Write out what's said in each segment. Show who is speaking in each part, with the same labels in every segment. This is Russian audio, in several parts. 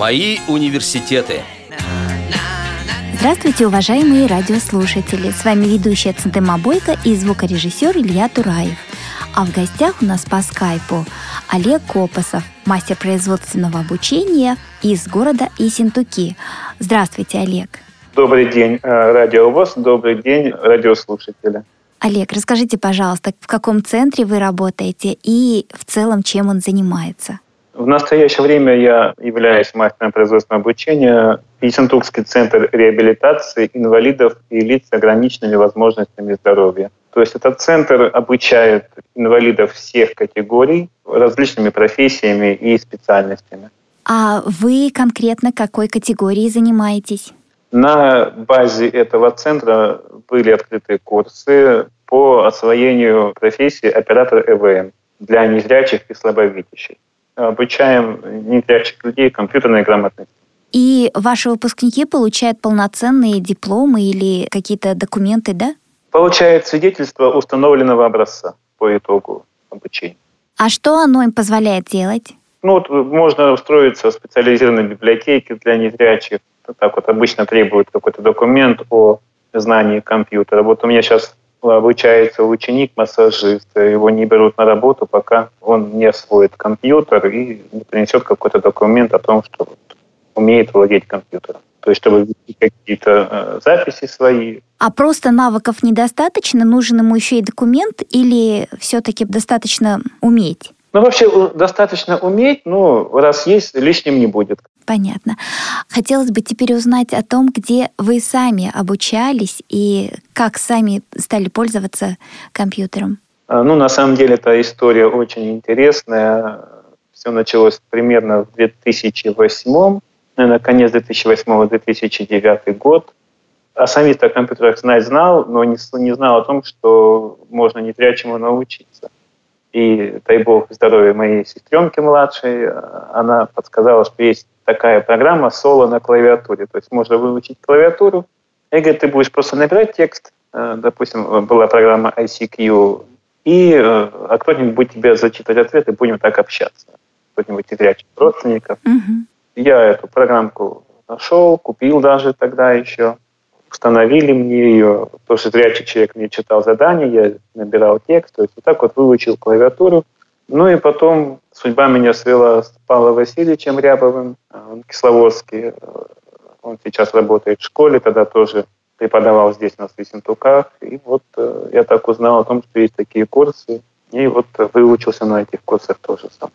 Speaker 1: Мои университеты.
Speaker 2: Здравствуйте, уважаемые радиослушатели! С вами ведущая Центема Бойко и звукорежиссер Илья Тураев. А в гостях у нас по скайпу Олег Копосов, мастер производственного обучения из города Исентуки. Здравствуйте, Олег.
Speaker 3: Добрый день, э, радиовоз, добрый день, радиослушатели.
Speaker 2: Олег, расскажите, пожалуйста, в каком центре вы работаете и в целом чем он занимается?
Speaker 3: В настоящее время я являюсь мастером производственного обучения Ессентукский центр реабилитации инвалидов и лиц с ограниченными возможностями здоровья. То есть этот центр обучает инвалидов всех категорий различными профессиями и специальностями.
Speaker 2: А вы конкретно какой категории занимаетесь?
Speaker 3: На базе этого центра были открыты курсы по освоению профессии оператор ЭВМ для незрячих и слабовидящих. Обучаем незрячих людей компьютерной грамотности.
Speaker 2: И ваши выпускники получают полноценные дипломы или какие-то документы, да?
Speaker 3: Получают свидетельство установленного образца по итогу обучения.
Speaker 2: А что оно им позволяет делать?
Speaker 3: Ну, вот можно устроиться в специализированной библиотеке для незрячих. Так вот обычно требуют какой-то документ о знании компьютера. Вот у меня сейчас обучается ученик массажиста, его не берут на работу, пока он не освоит компьютер и не принесет какой-то документ о том, что умеет владеть компьютером. То есть, чтобы вести какие-то э, записи свои.
Speaker 2: А просто навыков недостаточно? Нужен ему еще и документ или все-таки достаточно уметь?
Speaker 3: Ну, вообще достаточно уметь, но раз есть, лишним не будет.
Speaker 2: Понятно. Хотелось бы теперь узнать о том, где вы сами обучались и как сами стали пользоваться компьютером.
Speaker 3: А, ну, на самом деле, эта история очень интересная. Все началось примерно в 2008, наверное, конец 2008-2009 год. А сами-то о компьютерах знать знал, но не, не знал о том, что можно не чему научиться. И, дай бог, здоровья моей сестренки младшей, она подсказала, что есть такая программа соло на клавиатуре. То есть можно выучить клавиатуру, и говорит, ты будешь просто набирать текст, э, допустим, была программа ICQ, и э, а кто-нибудь будет тебе зачитывать ответы, будем так общаться. Кто-нибудь из рячих родственников.
Speaker 2: Угу.
Speaker 3: Я эту программку нашел, купил даже тогда еще. Установили мне ее, потому что зрячий человек мне читал задания, я набирал текст, то есть вот так вот выучил клавиатуру. Ну и потом судьба меня свела с Павлом Васильевичем Рябовым, он кисловодский, он сейчас работает в школе, тогда тоже преподавал здесь на Свисентуках. И вот э, я так узнал о том, что есть такие курсы, и вот выучился на этих курсах тоже сам.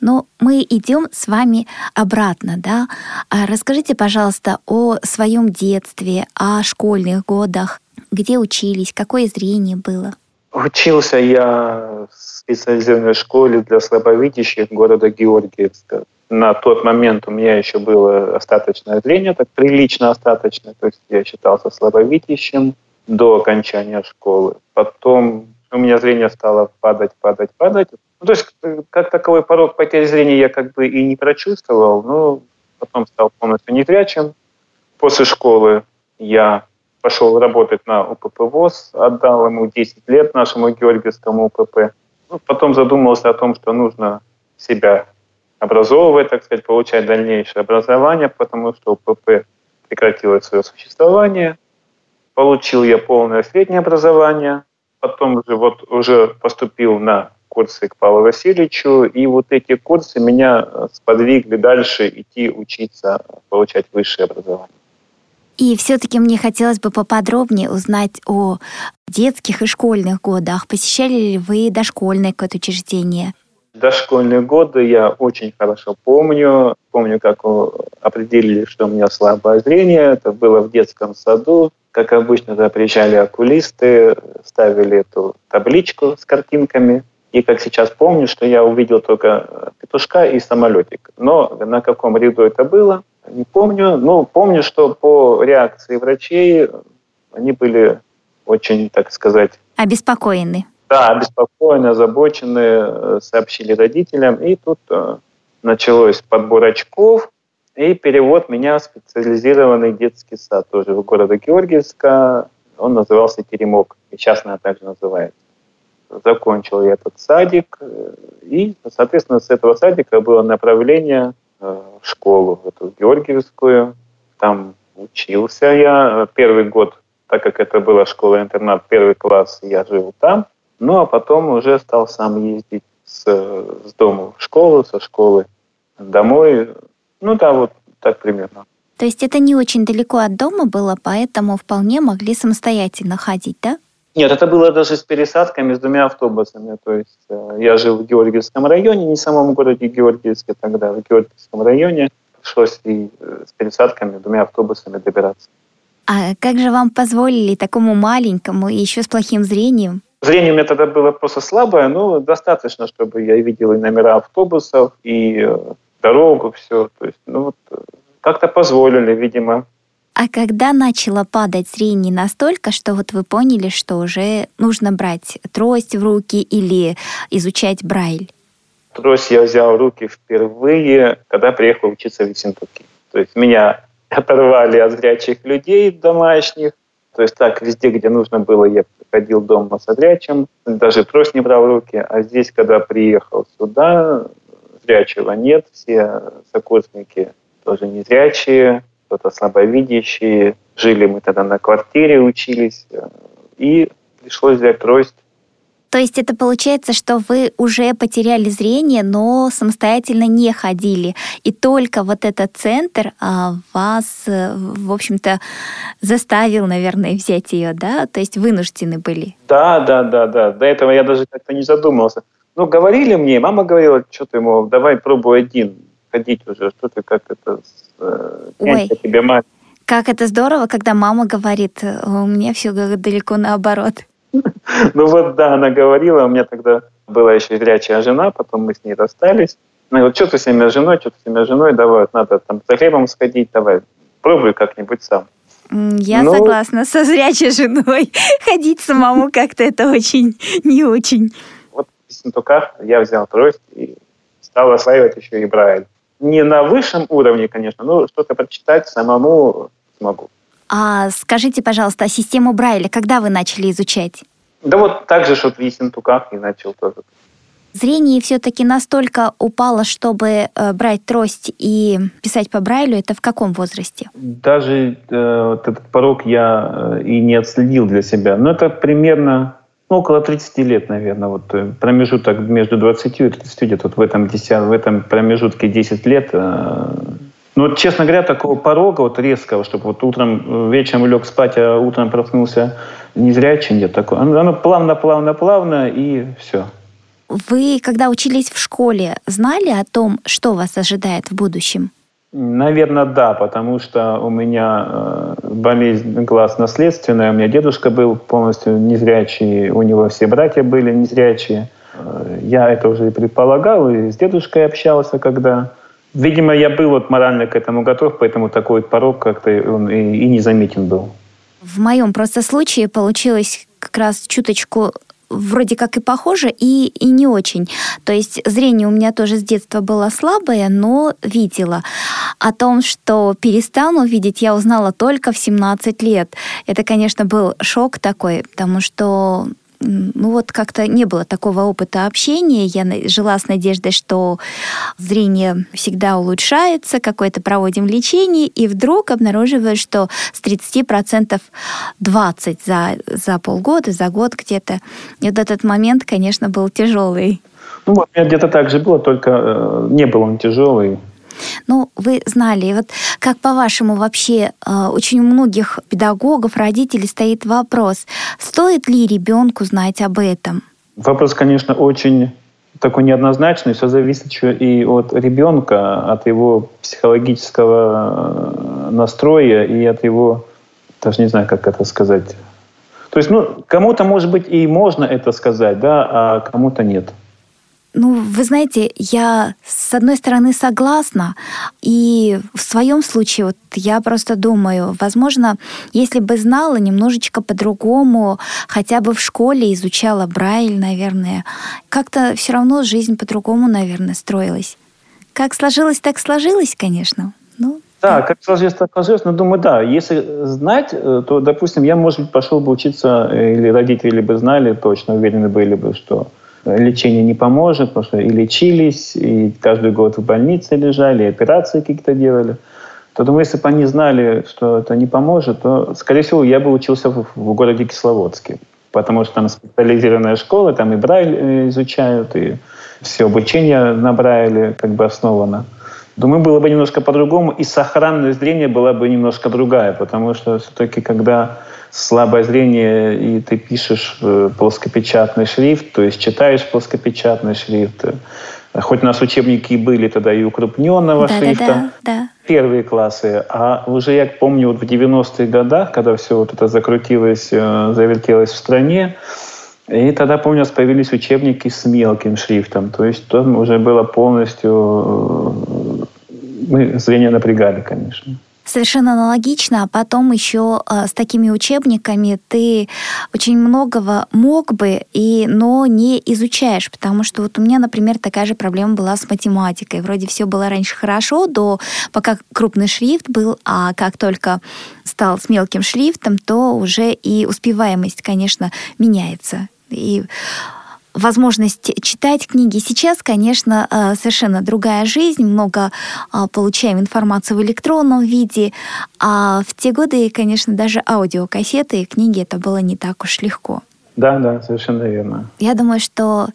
Speaker 2: Но мы идем с вами обратно, да? А расскажите, пожалуйста, о своем детстве, о школьных годах, где учились, какое зрение было?
Speaker 3: Учился я в специализированной школе для слабовидящих города Георгиевска. На тот момент у меня еще было остаточное зрение, так прилично остаточное, то есть я считался слабовидящим до окончания школы. Потом у меня зрение стало падать, падать, падать. Ну, то есть э, как таковой порог потери зрения я как бы и не прочувствовал, но потом стал полностью незрячим. После школы я пошел работать на УПП ВОЗ, отдал ему 10 лет нашему Георгиевскому УПП. Ну, потом задумался о том, что нужно себя образовывать, так сказать, получать дальнейшее образование, потому что УПП прекратило свое существование. Получил я полное среднее образование, потом уже, вот, уже поступил на курсы к Павлу Васильевичу, и вот эти курсы меня сподвигли дальше идти учиться, получать высшее образование.
Speaker 2: И все-таки мне хотелось бы поподробнее узнать о детских и школьных годах. Посещали ли вы дошкольное какое-то учреждение?
Speaker 3: Дошкольные годы я очень хорошо помню. Помню, как определили, что у меня слабое зрение. Это было в детском саду. Как обычно, туда приезжали окулисты, ставили эту табличку с картинками. И как сейчас помню, что я увидел только петушка и самолетик. Но на каком ряду это было, не помню. Но помню, что по реакции врачей они были очень, так сказать...
Speaker 2: Обеспокоены.
Speaker 3: Да, обеспокоены, озабочены, э, сообщили родителям. И тут э, началось подбор очков и перевод меня в специализированный детский сад тоже в города Георгиевска. Он назывался «Теремок», и сейчас она также называется. Закончил я этот садик, э, и, соответственно, с этого садика было направление школу, в эту Георгиевскую. Там учился я. Первый год, так как это была школа-интернат, первый класс я жил там. Ну, а потом уже стал сам ездить с, с дома в школу, со школы домой. Ну да, вот так примерно.
Speaker 2: То есть это не очень далеко от дома было, поэтому вполне могли самостоятельно ходить, да?
Speaker 3: Нет, это было даже с пересадками, с двумя автобусами. То есть э, я жил в Георгиевском районе, не в самом городе Георгиевске тогда, в Георгиевском районе. Пришлось и э, с пересадками, двумя автобусами добираться.
Speaker 2: А как же вам позволили такому маленькому и еще с плохим зрением?
Speaker 3: Зрение у меня тогда было просто слабое, но достаточно, чтобы я видел и номера автобусов, и э, дорогу, все. То есть, ну вот, как-то позволили, видимо.
Speaker 2: А когда начало падать зрение настолько, что вот вы поняли, что уже нужно брать трость в руки или изучать Брайль?
Speaker 3: Трость я взял в руки впервые, когда приехал учиться в Ессентуки. То есть меня оторвали от зрячих людей домашних. То есть так, везде, где нужно было, я ходил дома со зрячим, даже трость не брал в руки. А здесь, когда приехал сюда, зрячего нет, все сокурсники тоже незрячие, кто-то слабовидящие. Жили мы тогда на квартире, учились, э, и пришлось взять трость.
Speaker 2: То есть это получается, что вы уже потеряли зрение, но самостоятельно не ходили. И только вот этот центр а, вас, э, в общем-то, заставил, наверное, взять ее, да? То есть вынуждены были.
Speaker 3: Да, да, да, да. До этого я даже как-то не задумывался. Ну, говорили мне, мама говорила, что ты, мол, давай пробуй один ходить уже, что ты как это
Speaker 2: э, Ой. тебе мать. Как это здорово, когда мама говорит, у меня все далеко наоборот.
Speaker 3: Ну вот, да, она говорила, у меня тогда была еще зрячая жена, потом мы с ней расстались. И вот что ты с ними женой, что ты с ними женой, давай, вот надо там за хлебом сходить, давай, пробуй как-нибудь сам.
Speaker 2: Я ну, согласна, со зрячей женой ходить самому как-то это очень не очень.
Speaker 3: Вот в Сентуках я взял трость и стал осваивать еще и Брайль не на высшем уровне, конечно, но что-то прочитать самому смогу.
Speaker 2: А скажите, пожалуйста, а систему Брайля когда вы начали изучать?
Speaker 3: Да вот так же, что в Ессентуках и начал тоже.
Speaker 2: Зрение все-таки настолько упало, чтобы э, брать трость и писать по Брайлю. Это в каком возрасте?
Speaker 3: Даже э, вот этот порог я э, и не отследил для себя. Но это примерно ну, около 30 лет, наверное. Вот э, промежуток между 20 и 30 где-то вот в этом, 10, в этом промежутке 10 лет. Э, ну, честно говоря, такого порога вот резкого, чтобы вот утром, э, вечером лег спать, а утром проснулся незрячий, нет такого. Оно, оно плавно, плавно, плавно, и все.
Speaker 2: Вы, когда учились в школе, знали о том, что вас ожидает в будущем?
Speaker 3: Наверное, да, потому что у меня э, болезнь глаз наследственная. У меня дедушка был полностью незрячий, у него все братья были незрячие. Э, я это уже и предполагал, и с дедушкой общался, когда... Видимо, я был вот морально к этому готов, поэтому такой порог как-то он и, и не заметен был.
Speaker 2: В моем просто случае получилось как раз чуточку вроде как и похоже, и, и не очень. То есть зрение у меня тоже с детства было слабое, но видела. О том, что перестану видеть, я узнала только в 17 лет. Это, конечно, был шок такой, потому что ну вот как-то не было такого опыта общения. Я жила с надеждой, что зрение всегда улучшается, какое-то проводим лечение, и вдруг обнаруживаю, что с 30% 20 за, за полгода, за год где-то. И вот этот момент, конечно, был тяжелый.
Speaker 3: Ну, у меня где-то так же было, только э, не был он тяжелый.
Speaker 2: Ну, вы знали, вот как по-вашему вообще э, очень у многих педагогов, родителей стоит вопрос, стоит ли ребенку знать об этом?
Speaker 3: Вопрос, конечно, очень такой неоднозначный, все зависит еще и от ребенка, от его психологического э, настроя и от его, даже не знаю, как это сказать. То есть, ну, кому-то, может быть, и можно это сказать, да, а кому-то нет.
Speaker 2: Ну, вы знаете, я с одной стороны согласна, и в своем случае вот я просто думаю, возможно, если бы знала немножечко по-другому, хотя бы в школе изучала Брайль, наверное, как-то все равно жизнь по-другому, наверное, строилась. Как сложилось, так сложилось, конечно. Ну,
Speaker 3: да, как сложилось, так сложилось. Но думаю, да, если знать, э, то, допустим, я, может быть, пошел бы учиться, э, или родители бы знали точно, уверены были бы, что лечение не поможет, потому что и лечились, и каждый год в больнице лежали, и операции какие-то делали. То думаю, если бы они знали, что это не поможет, то, скорее всего, я бы учился в, в городе Кисловодске. Потому что там специализированная школа, там и Брайль э, изучают, и все обучение на Брайле как бы основано. Думаю, было бы немножко по-другому, и сохранность зрения была бы немножко другая, потому что все-таки, когда слабое зрение, и ты пишешь э, плоскопечатный шрифт, то есть читаешь плоскопечатный шрифт, э, хоть у нас учебники были тогда и укрупненного да, шрифта, да, да. первые классы, а уже я помню вот в 90-х годах, когда все вот это закрутилось, э, завертелось в стране, и тогда, помню, у нас появились учебники с мелким шрифтом. То есть там уже было полностью... Мы зрение напрягали, конечно.
Speaker 2: Совершенно аналогично, а потом еще э, с такими учебниками ты очень многого мог бы, и, но не изучаешь, потому что вот у меня, например, такая же проблема была с математикой. Вроде все было раньше хорошо, до пока крупный шрифт был, а как только стал с мелким шрифтом, то уже и успеваемость, конечно, меняется и возможность читать книги. Сейчас, конечно, э, совершенно другая жизнь, много э, получаем информацию в электронном виде, а в те годы, конечно, даже аудиокассеты и книги это было не так уж легко.
Speaker 3: Да, да, совершенно верно.
Speaker 2: Я думаю, что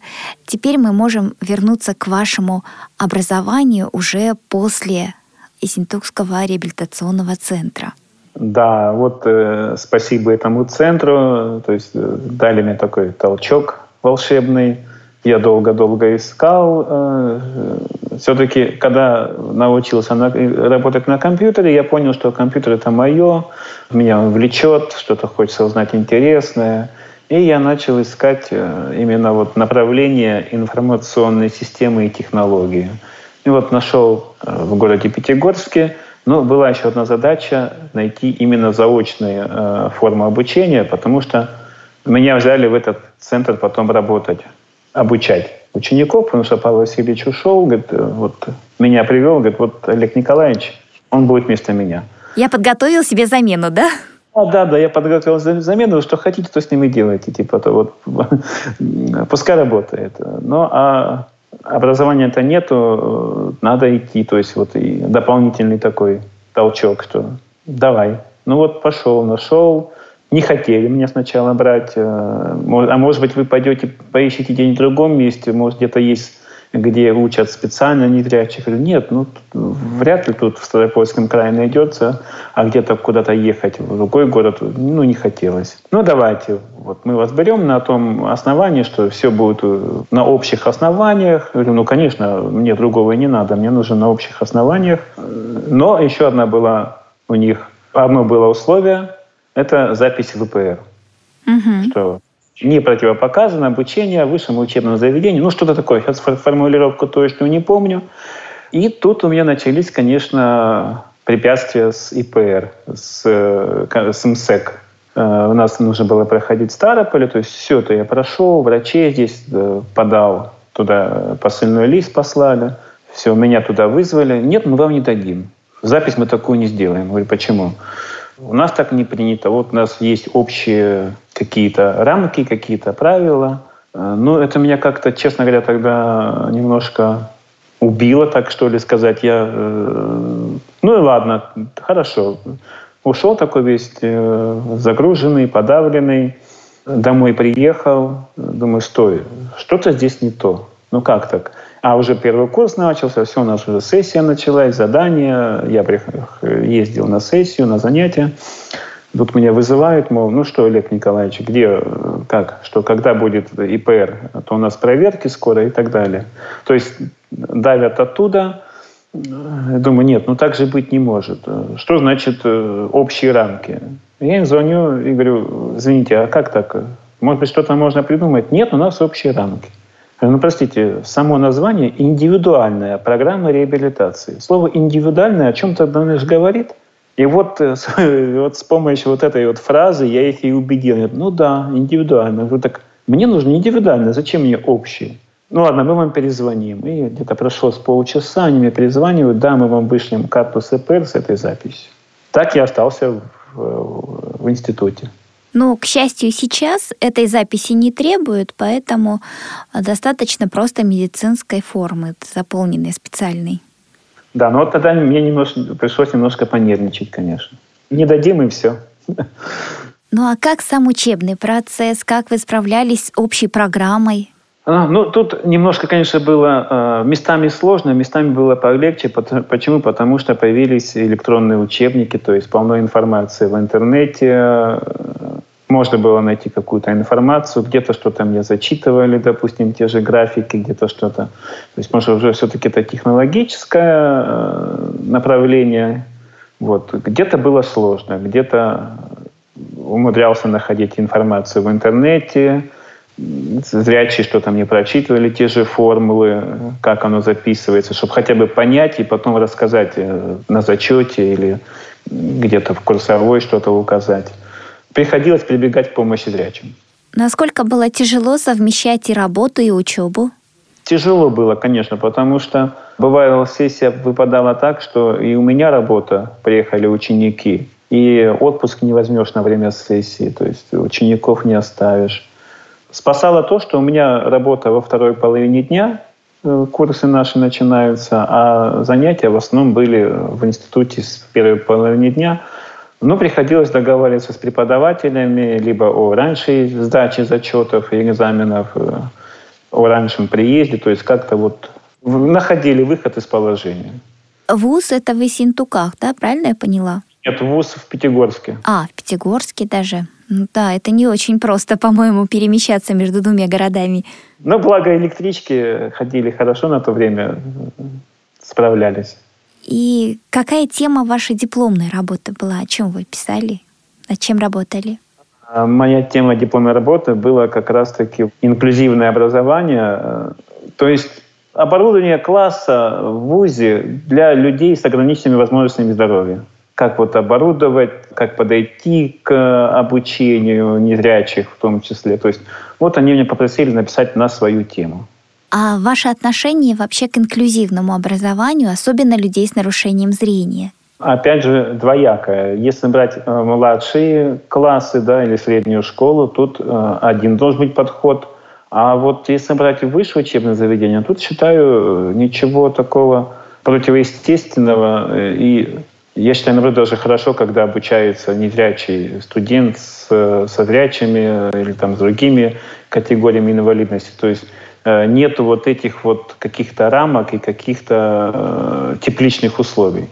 Speaker 2: теперь мы можем вернуться к вашему образованию уже после Исентукского реабилитационного центра.
Speaker 3: Да, вот э, спасибо этому центру, то есть э, дали мне такой толчок волшебный. Я долго-долго искал. Э, все-таки, когда научился на, работать на компьютере, я понял, что компьютер это мое, меня он влечет, что-то хочется узнать интересное. И я начал искать э, именно вот направление информационной системы и технологии. И вот нашел э, в городе Пятигорске но была еще одна задача — найти именно заочные э, формы обучения, потому что меня взяли в этот центр потом работать, обучать учеников, потому что Павел Васильевич ушел, говорит, э, вот меня привел, говорит, вот Олег Николаевич, он будет вместо меня.
Speaker 2: Я подготовил себе замену, да?
Speaker 3: А, да, да, я подготовил замену, что хотите, то с ним и делайте, типа, то вот, пускай работает. Ну, а образования-то нету, надо идти, то есть вот и дополнительный такой толчок, что давай. Ну вот пошел, нашел, не хотели меня сначала брать, э, а может быть вы пойдете, поищите где-нибудь в другом месте, может где-то есть где учат специально незрячих. Нет, ну вряд ли тут в Ставропольском крае найдется, а где-то куда-то ехать в другой город, ну не хотелось. Ну давайте, вот мы вас берем на том основании, что все будет э, на общих основаниях. Говорю, ну конечно, мне другого не надо, мне нужно на общих основаниях. Но еще одна была у них, одно было условие, это запись в ВПР. Угу. Что не противопоказано обучение в высшем учебном заведении. Ну, что-то такое. Сейчас формулировку точно не помню. И тут у меня начались, конечно, препятствия с ИПР, с, э, с МСЭК. Э, у нас нужно было проходить Старополе, то есть все это я прошел, врачей здесь подал, туда посыльный лист послали, все, меня туда вызвали. Нет, мы вам не дадим. Запись мы такую не сделаем. говорю, почему? У нас так не принято. Вот у нас есть общие какие-то рамки, какие-то правила. Э, ну, это меня как-то, честно говоря, тогда немножко убило, так что ли сказать. Я, э, ну и ладно, хорошо. Ушел такой весь э, загруженный, подавленный. Домой приехал, думаю, стой, что-то здесь не то. Ну как так? А уже первый курс начался, все, у нас уже сессия началась, задание. Я ездил на сессию, на занятия. Тут меня вызывают, мол, ну что, Олег Николаевич, где, как, что, когда будет ИПР, а то у нас проверки скоро и так далее. То есть давят оттуда. Думаю, нет, ну так же быть не может. Что значит э, общие рамки? Я им звоню и говорю, извините, а как так? Может быть, что-то можно придумать? Нет, у нас общие рамки. Ну, простите, само название – индивидуальная программа реабилитации. Слово «индивидуальное» о чем-то лишь говорит. И вот, э, вот с помощью вот этой вот фразы я их и убедил. Ну да, индивидуально. Я говорю, так мне нужно индивидуально, зачем мне общее? Ну ладно, мы вам перезвоним. И где-то прошло с полчаса, они мне перезванивают, да, мы вам вышлем карту СПР с этой записью. Так я остался в, в институте.
Speaker 2: Но, к счастью, сейчас этой записи не требуют, поэтому достаточно просто медицинской формы, заполненной специальной.
Speaker 3: Да, но вот тогда мне немножко, пришлось немножко понервничать, конечно. Не дадим и все.
Speaker 2: Ну а как сам учебный процесс? Как вы справлялись с общей программой?
Speaker 3: А, ну, тут немножко, конечно, было э, местами сложно, местами было полегче. Почему? Потому что появились электронные учебники, то есть полно информации в интернете. Можно было найти какую-то информацию, где-то что-то мне зачитывали, допустим, те же графики, где-то что-то. То есть, может, уже все-таки это технологическое э, направление. Вот. Где-то было сложно, где-то умудрялся находить информацию в интернете, зрячие что-то мне прочитывали, те же формулы, как оно записывается, чтобы хотя бы понять и потом рассказать э, на зачете или где-то в курсовой что-то указать. Приходилось прибегать к помощи зрячим.
Speaker 2: Насколько было тяжело совмещать и работу, и учебу?
Speaker 3: Тяжело было, конечно, потому что бывало сессия выпадала так, что и у меня работа, приехали ученики, и отпуск не возьмешь на время сессии, то есть учеников не оставишь. Спасало то, что у меня работа во второй половине дня, э, курсы наши начинаются, а занятия в основном были в институте с первой половины дня. Но приходилось договариваться с преподавателями либо о раньшей сдаче зачетов и экзаменов, э, о раннем приезде, то есть как-то вот находили выход из положения.
Speaker 2: ВУЗ — это в Исентуках, да? Правильно я поняла?
Speaker 3: Нет, ВУЗ в Пятигорске.
Speaker 2: А, в Пятигорске даже. Ну да, это не очень просто, по-моему, перемещаться между двумя городами.
Speaker 3: Но благо электрички ходили хорошо на то время, справлялись.
Speaker 2: И какая тема вашей дипломной работы была? О чем вы писали? Над чем работали?
Speaker 3: А, моя тема дипломной работы была как раз-таки инклюзивное образование, то есть оборудование класса в ВУЗе для людей с ограниченными возможностями здоровья как вот оборудовать, как подойти к обучению незрячих в том числе. То есть вот они меня попросили написать на свою тему.
Speaker 2: А ваше отношение вообще к инклюзивному образованию, особенно людей с нарушением зрения?
Speaker 3: Опять же, двоякое. Если брать э, младшие классы да, или среднюю школу, тут э, один должен быть подход. А вот если брать высшее учебное заведение, тут считаю ничего такого противоестественного и я считаю, наоборот, даже хорошо, когда обучается незрячий студент с, со зрячими или там, с другими категориями инвалидности. То есть э, нет вот этих вот каких-то рамок и каких-то э, тепличных условий.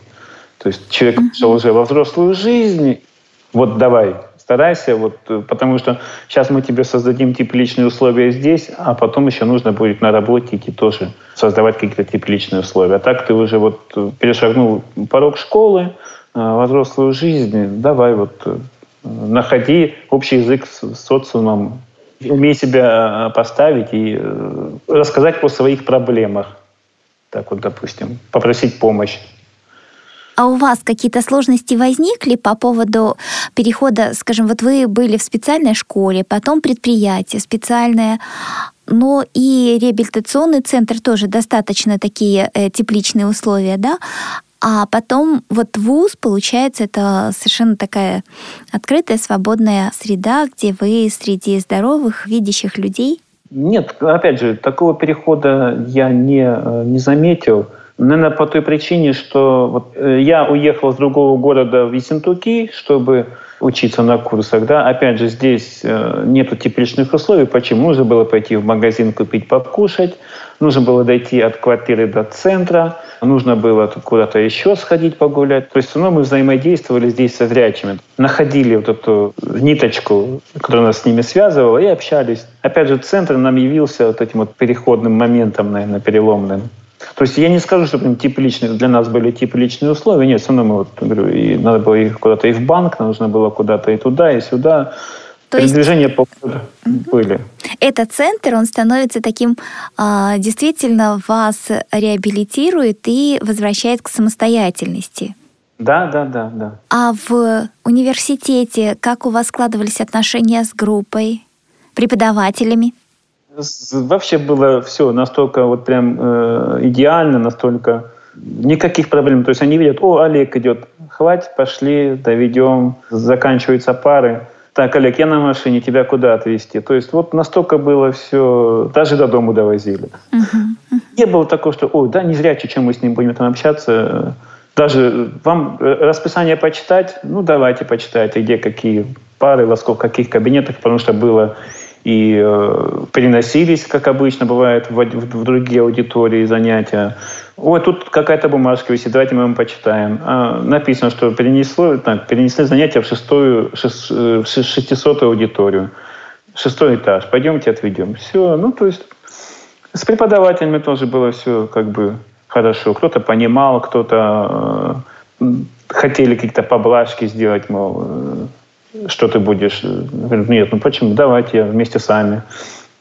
Speaker 3: То есть человек пришел уже во взрослую жизнь, вот давай, старайся, вот, э, потому что сейчас мы тебе создадим тепличные условия здесь, а потом еще нужно будет на работе идти тоже создавать какие-то тепличные условия. А так ты уже вот э, перешагнул порог школы, э, взрослую жизнь, давай вот находи общий язык с социумом, умей себя поставить и рассказать о своих проблемах. Так вот, допустим, попросить помощь.
Speaker 2: А у вас какие-то сложности возникли по поводу перехода, скажем, вот вы были в специальной школе, потом предприятие специальное, но и реабилитационный центр тоже достаточно такие э, тепличные условия, да? А потом вот вуз, получается, это совершенно такая открытая, свободная среда, где вы среди здоровых, видящих людей.
Speaker 3: Нет, опять же, такого перехода я не, э, не заметил. Наверное, по той причине, что вот э, я уехал с другого города в Ессентуки, чтобы учиться на курсах. Да? Опять же, здесь э, нету тепличных условий. Почему? Нужно было пойти в магазин купить покушать, нужно было дойти от квартиры до центра, нужно было куда-то еще сходить погулять. То есть равно мы взаимодействовали здесь со зрячими. Находили вот эту ниточку, которая нас с ними связывала, и общались. Опять же, центр нам явился вот этим вот переходным моментом, наверное, переломным. То есть я не скажу, что прям тепличные, для нас были тепличные условия. Нет, все равно мы, вот, говорю, и надо было их куда-то и в банк, нужно было куда-то и туда, и сюда. То Передвижения есть... по городу угу. были.
Speaker 2: Этот центр, он становится таким, а, действительно вас реабилитирует и возвращает к самостоятельности.
Speaker 3: Да, да, да, да.
Speaker 2: А в университете как у вас складывались отношения с группой, преподавателями?
Speaker 3: Вообще было все настолько вот прям э, идеально, настолько никаких проблем. То есть они видят, о, Олег идет, хватит, пошли, доведем, заканчиваются пары. Так, Олег, я на машине, тебя куда отвезти? То есть вот настолько было все, даже до дома довозили. Uh-huh. Не было такого, что, ой, да, не зря, чем мы с ним будем там общаться. Даже вам расписание почитать, ну давайте почитайте, где какие пары, во сколько, каких кабинетах, потому что было и э, переносились, как обычно бывает, в, в, в другие аудитории занятия. Ой, тут какая-то бумажка висит, давайте мы вам почитаем. А, написано, что перенесло, так, перенесли занятия в шестую, шест, э, шестисотую аудиторию. Шестой этаж. Пойдемте отведем. Все, ну то есть с преподавателями тоже было все как бы хорошо. Кто-то понимал, кто-то э, хотели какие-то поблажки сделать, мол, э, что ты будешь. Говорю, нет, ну почему? Давайте вместе сами.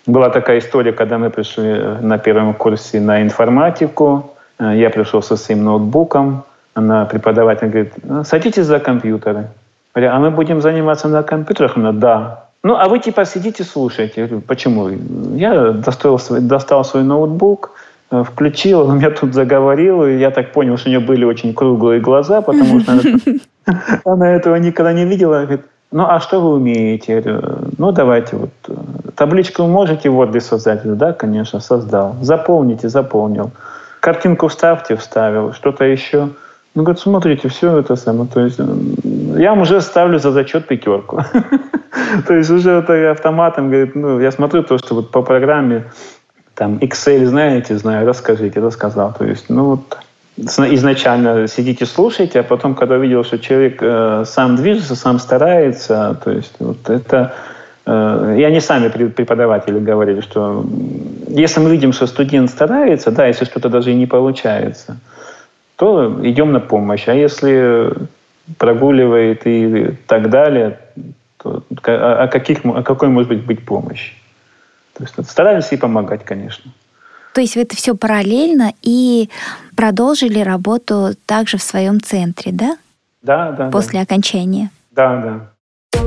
Speaker 3: Была такая история, когда мы пришли на первом курсе на информатику. Э, я пришел со своим ноутбуком. Она, преподаватель, говорит, «Ну, садитесь за компьютеры. Говорю, а мы будем заниматься на компьютерах? Она, да. Ну, а вы типа сидите, слушайте. Я говорю, почему? Я достал свой, достал свой ноутбук, э, включил, он меня тут заговорил, и я так понял, что у нее были очень круглые глаза, потому что она этого никогда не видела. Говорит, ну, а что вы умеете? Говорю, ну, давайте вот. Э, табличку можете в Word создать? Да, конечно, создал. Заполните, заполнил картинку вставьте, вставил, что-то еще. Ну, говорит, смотрите, все это самое. То есть я вам уже ставлю за зачет пятерку. То есть уже это автоматом, говорит, ну, я смотрю то, что вот по программе, там, Excel, знаете, знаю, расскажите, рассказал. То есть, ну, вот изначально сидите, слушайте, а потом, когда видел, что человек э, сам движется, сам старается, то есть вот это Э, и они сами, преподаватели, говорили, что если мы видим, что студент старается, да, если что-то даже и не получается, то идем на помощь. А если прогуливает и так далее, то о, каких, о какой может быть быть помощь? То есть старались и помогать, конечно.
Speaker 2: То есть вы это все параллельно и продолжили работу также в своем центре, да?
Speaker 3: Да, да.
Speaker 2: После
Speaker 3: да.
Speaker 2: окончания?
Speaker 3: Да, да.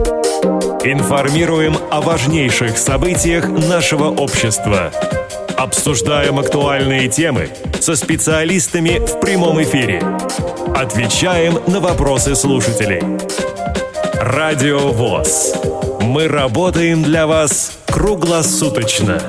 Speaker 4: Информируем о важнейших событиях нашего общества. Обсуждаем актуальные темы со специалистами в прямом эфире. Отвечаем на вопросы слушателей. Радио ВОЗ. Мы работаем для вас круглосуточно.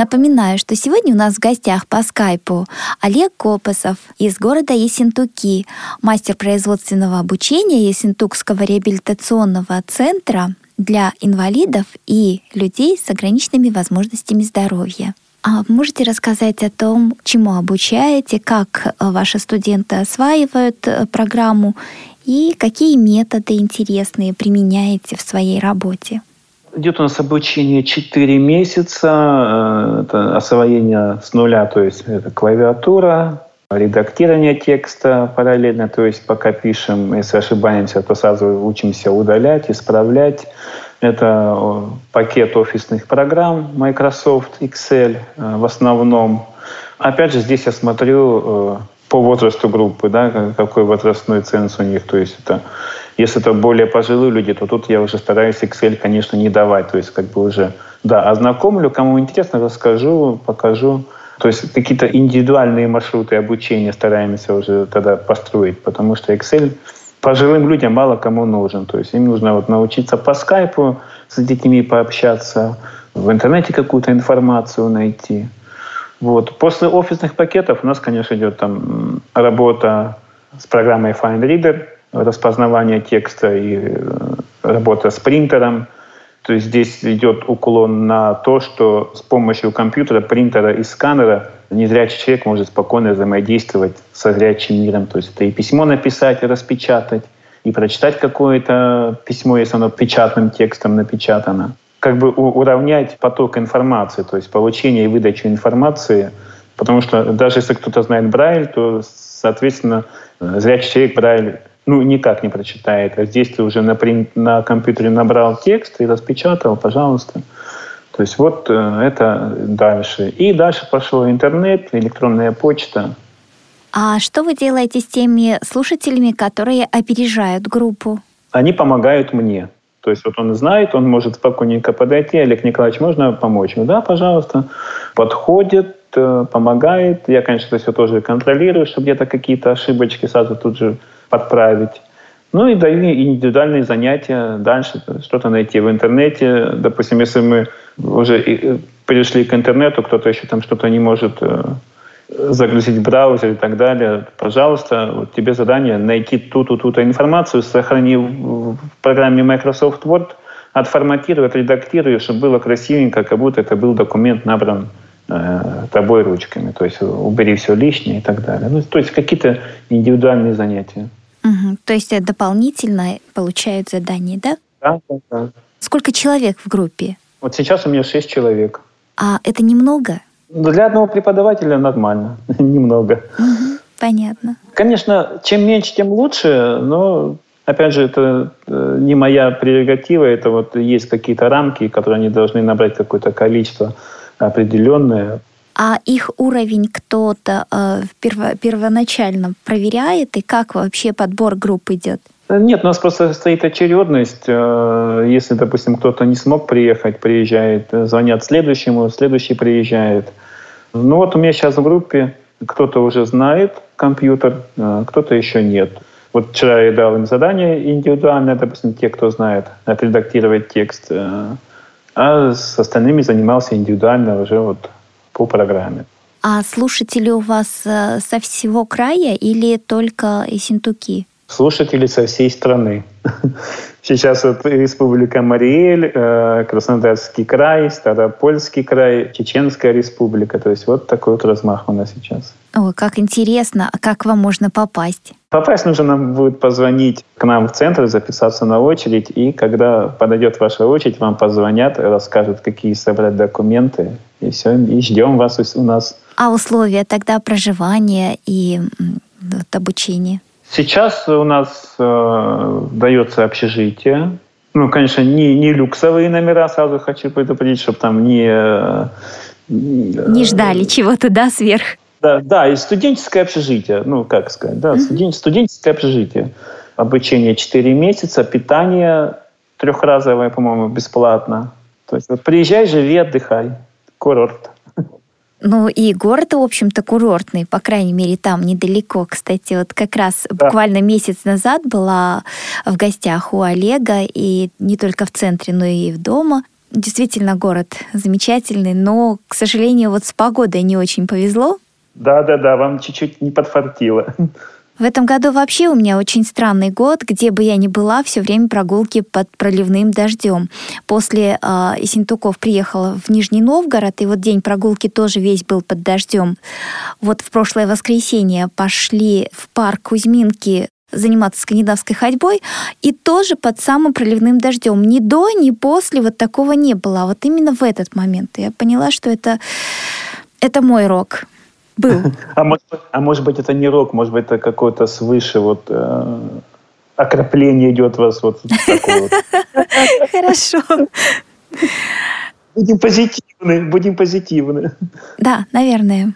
Speaker 2: Напоминаю, что сегодня у нас в гостях по скайпу Олег Копосов из города Ессентуки, мастер производственного обучения Ессентукского реабилитационного центра для инвалидов и людей с ограниченными возможностями здоровья. А можете рассказать о том, чему обучаете, как ваши студенты осваивают э, программу и какие методы интересные применяете в своей работе?
Speaker 3: Идет у нас обучение 4 месяца. Э, это освоение с нуля, то есть это клавиатура, редактирование текста параллельно, то есть пока пишем, если ошибаемся, то сразу учимся удалять, исправлять. Это пакет офисных программ Microsoft Excel э, в основном. Опять же, здесь я смотрю э, по возрасту группы, да, какой возрастной ценз у них, то есть это если это более пожилые люди, то тут я уже стараюсь Excel, конечно, не давать. То есть как бы уже, да, ознакомлю, кому интересно, расскажу, покажу. То есть какие-то индивидуальные маршруты обучения стараемся уже тогда построить, потому что Excel пожилым людям мало кому нужен. То есть им нужно вот научиться по скайпу с детьми пообщаться, в интернете какую-то информацию найти. Вот. После офисных пакетов у нас, конечно, идет там работа с программой FineReader, распознавание текста и э, работа с принтером. То есть здесь идет уклон на то, что с помощью компьютера, принтера и сканера незрячий человек может спокойно взаимодействовать со зрячим миром. То есть это и письмо написать, и распечатать, и прочитать какое-то письмо, если оно печатным текстом напечатано. Как бы уравнять поток информации, то есть получение и выдачу информации. Потому что даже если кто-то знает Брайль, то, соответственно, зрячий человек Брайль ну, никак не прочитает. А здесь ты уже на, на компьютере набрал текст и распечатал, пожалуйста. То есть вот э, это дальше. И дальше пошел интернет, электронная почта.
Speaker 2: А что вы делаете с теми слушателями, которые опережают группу?
Speaker 3: Они помогают мне. То есть вот он знает, он может спокойненько подойти. Олег Николаевич, можно помочь? Да, пожалуйста. Подходит, э, помогает. Я, конечно, это все тоже контролирую, чтобы где-то какие-то ошибочки сразу тут же подправить. Ну и даю индивидуальные занятия дальше, что-то найти в интернете. Допустим, если мы уже э, перешли к интернету, кто-то еще там что-то не может э, загрузить в браузер и так далее, пожалуйста, вот тебе задание найти ту-ту-ту-то информацию, сохрани в программе Microsoft Word, отформатируй, отредактируй, чтобы было красивенько, как будто это был документ набран э, тобой ручками. То есть убери все лишнее и так далее. Ну, то есть какие-то индивидуальные занятия.
Speaker 2: Угу. То есть дополнительно получают задания, да?
Speaker 3: Да, да, да.
Speaker 2: Сколько человек в группе?
Speaker 3: Вот сейчас у меня шесть человек.
Speaker 2: А это немного?
Speaker 3: Для одного преподавателя нормально, немного.
Speaker 2: Угу. Понятно.
Speaker 3: Конечно, чем меньше, тем лучше, но опять же, это э, не моя прерогатива, это вот есть какие-то рамки, которые они должны набрать какое-то количество определенное.
Speaker 2: А их уровень кто-то э, перво, первоначально проверяет, и как вообще подбор групп идет?
Speaker 3: Нет, у нас просто стоит очередность. Э, если, допустим, кто-то не смог приехать, приезжает, звонят следующему, следующий приезжает. Ну вот у меня сейчас в группе кто-то уже знает компьютер, э, кто-то еще нет. Вот вчера я дал им задание индивидуальное, допустим, те, кто знает, отредактировать текст, э, а с остальными занимался индивидуально уже вот по программе.
Speaker 2: А слушатели у вас э, со всего края или только из Синтуки?
Speaker 3: Слушатели со всей страны. Сейчас вот Республика Мариэль, э, Краснодарский край, Старопольский край, Чеченская республика. То есть вот такой вот размах у нас сейчас.
Speaker 2: О, как интересно. А как вам можно попасть?
Speaker 3: Попасть нужно нам будет позвонить к нам в центр, записаться на очередь. И когда подойдет ваша очередь, вам позвонят, расскажут, какие собрать документы. И все, и ждем вас у нас.
Speaker 2: А условия тогда проживания и вот, обучения?
Speaker 3: Сейчас у нас э, дается общежитие. Ну, конечно, не, не люксовые номера, сразу хочу предупредить, чтобы там не... Э,
Speaker 2: не ждали чего-то, да, сверх?
Speaker 3: Да, да, и студенческое общежитие, ну, как сказать, да, mm-hmm. студенческое общежитие. Обучение 4 месяца, питание трехразовое, по-моему, бесплатно. То есть вот приезжай, живи, отдыхай. Курорт.
Speaker 2: Ну и город, в общем-то, курортный, по крайней мере, там недалеко. Кстати, вот как раз да. буквально месяц назад была в гостях у Олега, и не только в центре, но и в дома. Действительно, город замечательный, но, к сожалению, вот с погодой не очень повезло.
Speaker 3: Да-да-да, вам чуть-чуть не подфартило.
Speaker 2: В этом году вообще у меня очень странный год, где бы я ни была, все время прогулки под проливным дождем. После э, Исентуков приехала в Нижний Новгород, и вот день прогулки тоже весь был под дождем. Вот в прошлое воскресенье пошли в парк Кузьминки заниматься скандинавской ходьбой, и тоже под самым проливным дождем. Ни до, ни после вот такого не было. А вот именно в этот момент я поняла, что это, это мой рок был.
Speaker 3: А может, а может быть, это не рок, может быть, это какое-то свыше вот э, окропление идет у вас вот такое вот.
Speaker 2: Хорошо.
Speaker 3: Будем позитивны, будем позитивны.
Speaker 2: Да, наверное.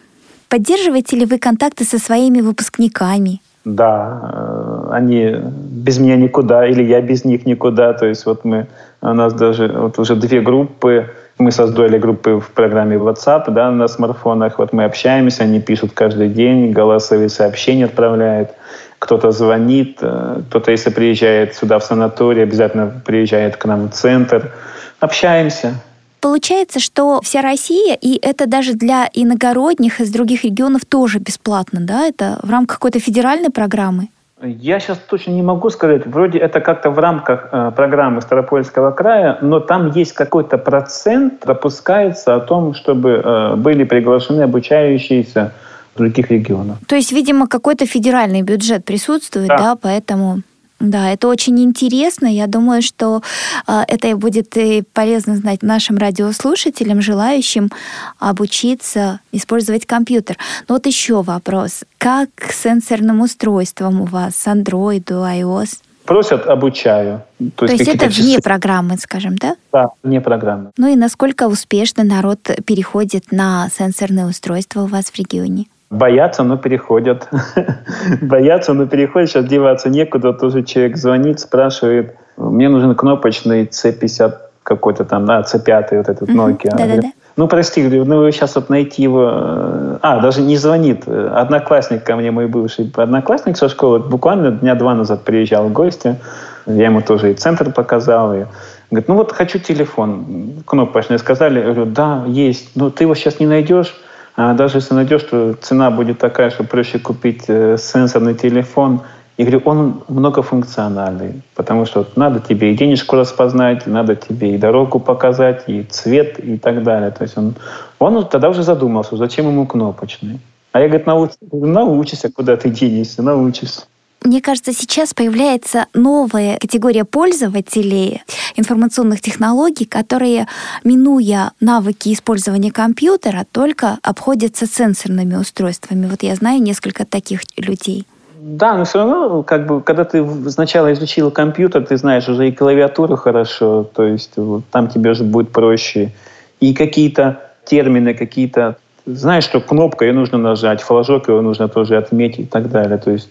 Speaker 2: Поддерживаете ли вы контакты со своими выпускниками?
Speaker 3: Да, э, они без меня никуда, или я без них никуда. То есть вот мы, у нас даже вот уже две группы, мы создали группы в программе WhatsApp да, на смартфонах. Вот мы общаемся, они пишут каждый день, голосовые сообщения отправляют. Кто-то звонит, э, кто-то, если приезжает сюда в санаторий, обязательно приезжает к нам в центр. Общаемся.
Speaker 2: Получается, что вся Россия, и это даже для иногородних из других регионов тоже бесплатно, да? Это в рамках какой-то федеральной программы?
Speaker 3: Я сейчас точно не могу сказать. Вроде это как-то в рамках э, программы Старопольского края, но там есть какой-то процент, пропускается о том, чтобы э, были приглашены обучающиеся других регионах.
Speaker 2: То есть, видимо, какой-то федеральный бюджет присутствует, да, да поэтому... Да, это очень интересно. Я думаю, что э, это будет и полезно знать нашим радиослушателям, желающим обучиться использовать компьютер. Но вот еще вопрос. Как с сенсорным устройством у вас, с Android, iOS?
Speaker 3: Просят, обучаю.
Speaker 2: То, То есть, есть это часы... вне программы, скажем, да?
Speaker 3: Да, вне программы.
Speaker 2: Ну и насколько успешно народ переходит на сенсорные устройства у вас в регионе?
Speaker 3: Боятся, но переходят. Боятся, но переходят. Сейчас деваться некуда. Тоже человек звонит, спрашивает. Мне нужен кнопочный C50 какой-то там, да, C5 вот этот Nokia.
Speaker 2: Да-да-да.
Speaker 3: ну, прости, говорю, ну, сейчас вот найти его... Э, а, даже не звонит. Одноклассник ко мне, мой бывший одноклассник со школы, буквально дня два назад приезжал в гости. Я ему тоже и центр показал. И... Говорит, ну вот хочу телефон. Кнопочный сказали. Я говорю, да, есть. Но ты его сейчас не найдешь. А даже если найдешь, то цена будет такая, что проще купить э, сенсорный телефон – и говорю, он многофункциональный, потому что надо тебе и денежку распознать, надо тебе и дорогу показать, и цвет, и так далее. То есть он, он тогда уже задумался, зачем ему кнопочный. А я, говорю, науч, научишься, куда ты денешься, научишься.
Speaker 2: Мне кажется, сейчас появляется новая категория пользователей информационных технологий, которые, минуя навыки использования компьютера, только обходятся сенсорными устройствами. Вот я знаю несколько таких людей.
Speaker 3: Да, но все равно, как бы, когда ты сначала изучил компьютер, ты знаешь уже и клавиатуру хорошо, то есть вот, там тебе уже будет проще. И какие-то термины, какие-то... Знаешь, что кнопка, ее нужно нажать, флажок его нужно тоже отметить и так далее. То есть,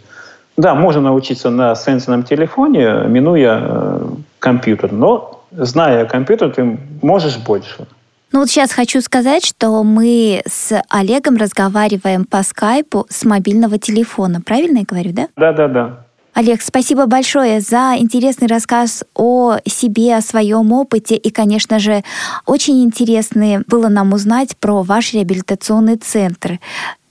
Speaker 3: да, можно научиться на сенсорном телефоне, минуя э, компьютер, но зная компьютер, ты можешь больше.
Speaker 2: Ну вот сейчас хочу сказать, что мы с Олегом разговариваем по скайпу с мобильного телефона. Правильно я говорю, да?
Speaker 3: Да, да, да.
Speaker 2: Олег, спасибо большое за интересный рассказ о себе, о своем опыте. И, конечно же, очень интересно было нам узнать про ваш реабилитационный центр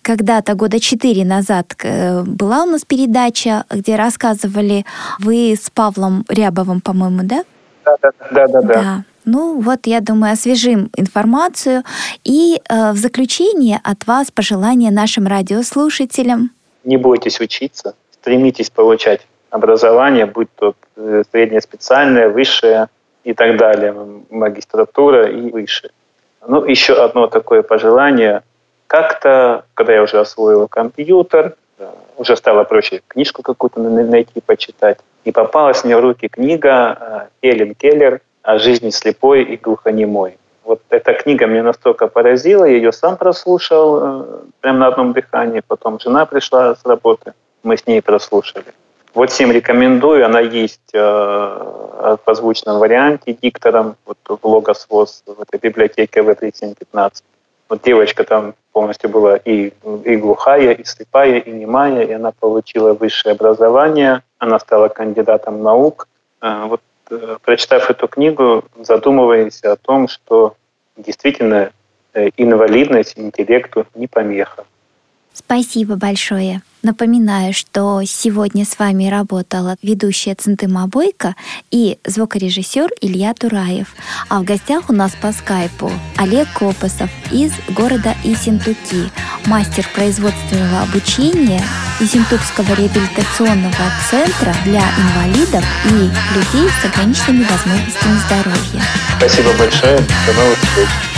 Speaker 2: когда-то года четыре назад э, была у нас передача, где рассказывали вы с Павлом Рябовым, по-моему, да?
Speaker 3: Да, да, да, да. да.
Speaker 2: Ну вот, я думаю, освежим информацию. И э, в заключение от вас пожелания нашим радиослушателям.
Speaker 3: Не бойтесь учиться, стремитесь получать образование, будь то э, среднее специальное, высшее и так далее, магистратура и выше. Ну, еще одно такое пожелание. Как-то, когда я уже освоил компьютер, э, уже стало проще книжку какую-то найти, почитать, и попалась мне в руки книга э, Эллен Келлер о жизни слепой и глухонемой. Вот эта книга меня настолько поразила, я ее сам прослушал э, прямо на одном дыхании, потом жена пришла с работы, мы с ней прослушали. Вот всем рекомендую, она есть э, в озвученном варианте диктором вот, в Логос ВОЗ, в этой библиотеке В3715. Вот девочка там полностью была и, и глухая, и слепая, и немая, и она получила высшее образование, она стала кандидатом наук. Э, вот Э, прочитав эту книгу, задумываясь о том, что действительно э, инвалидность интеллекту не помеха.
Speaker 2: Спасибо большое. Напоминаю, что сегодня с вами работала ведущая Центыма Бойко и звукорежиссер Илья Тураев. А в гостях у нас по скайпу Олег Копосов из города Исентуки, мастер производственного обучения Исентукского реабилитационного центра для инвалидов и людей с ограниченными возможностями здоровья.
Speaker 3: Спасибо большое. До новых встреч.